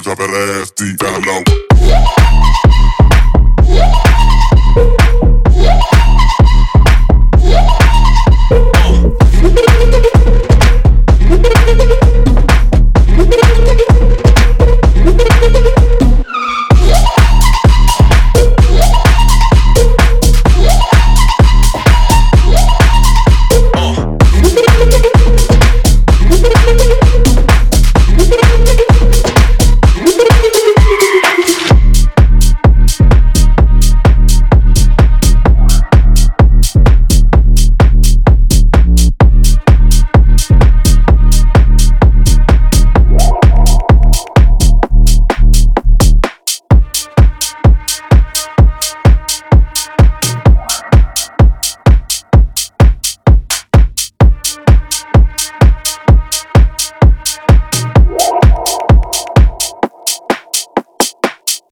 drop that ass deep down low.